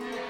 Yeah.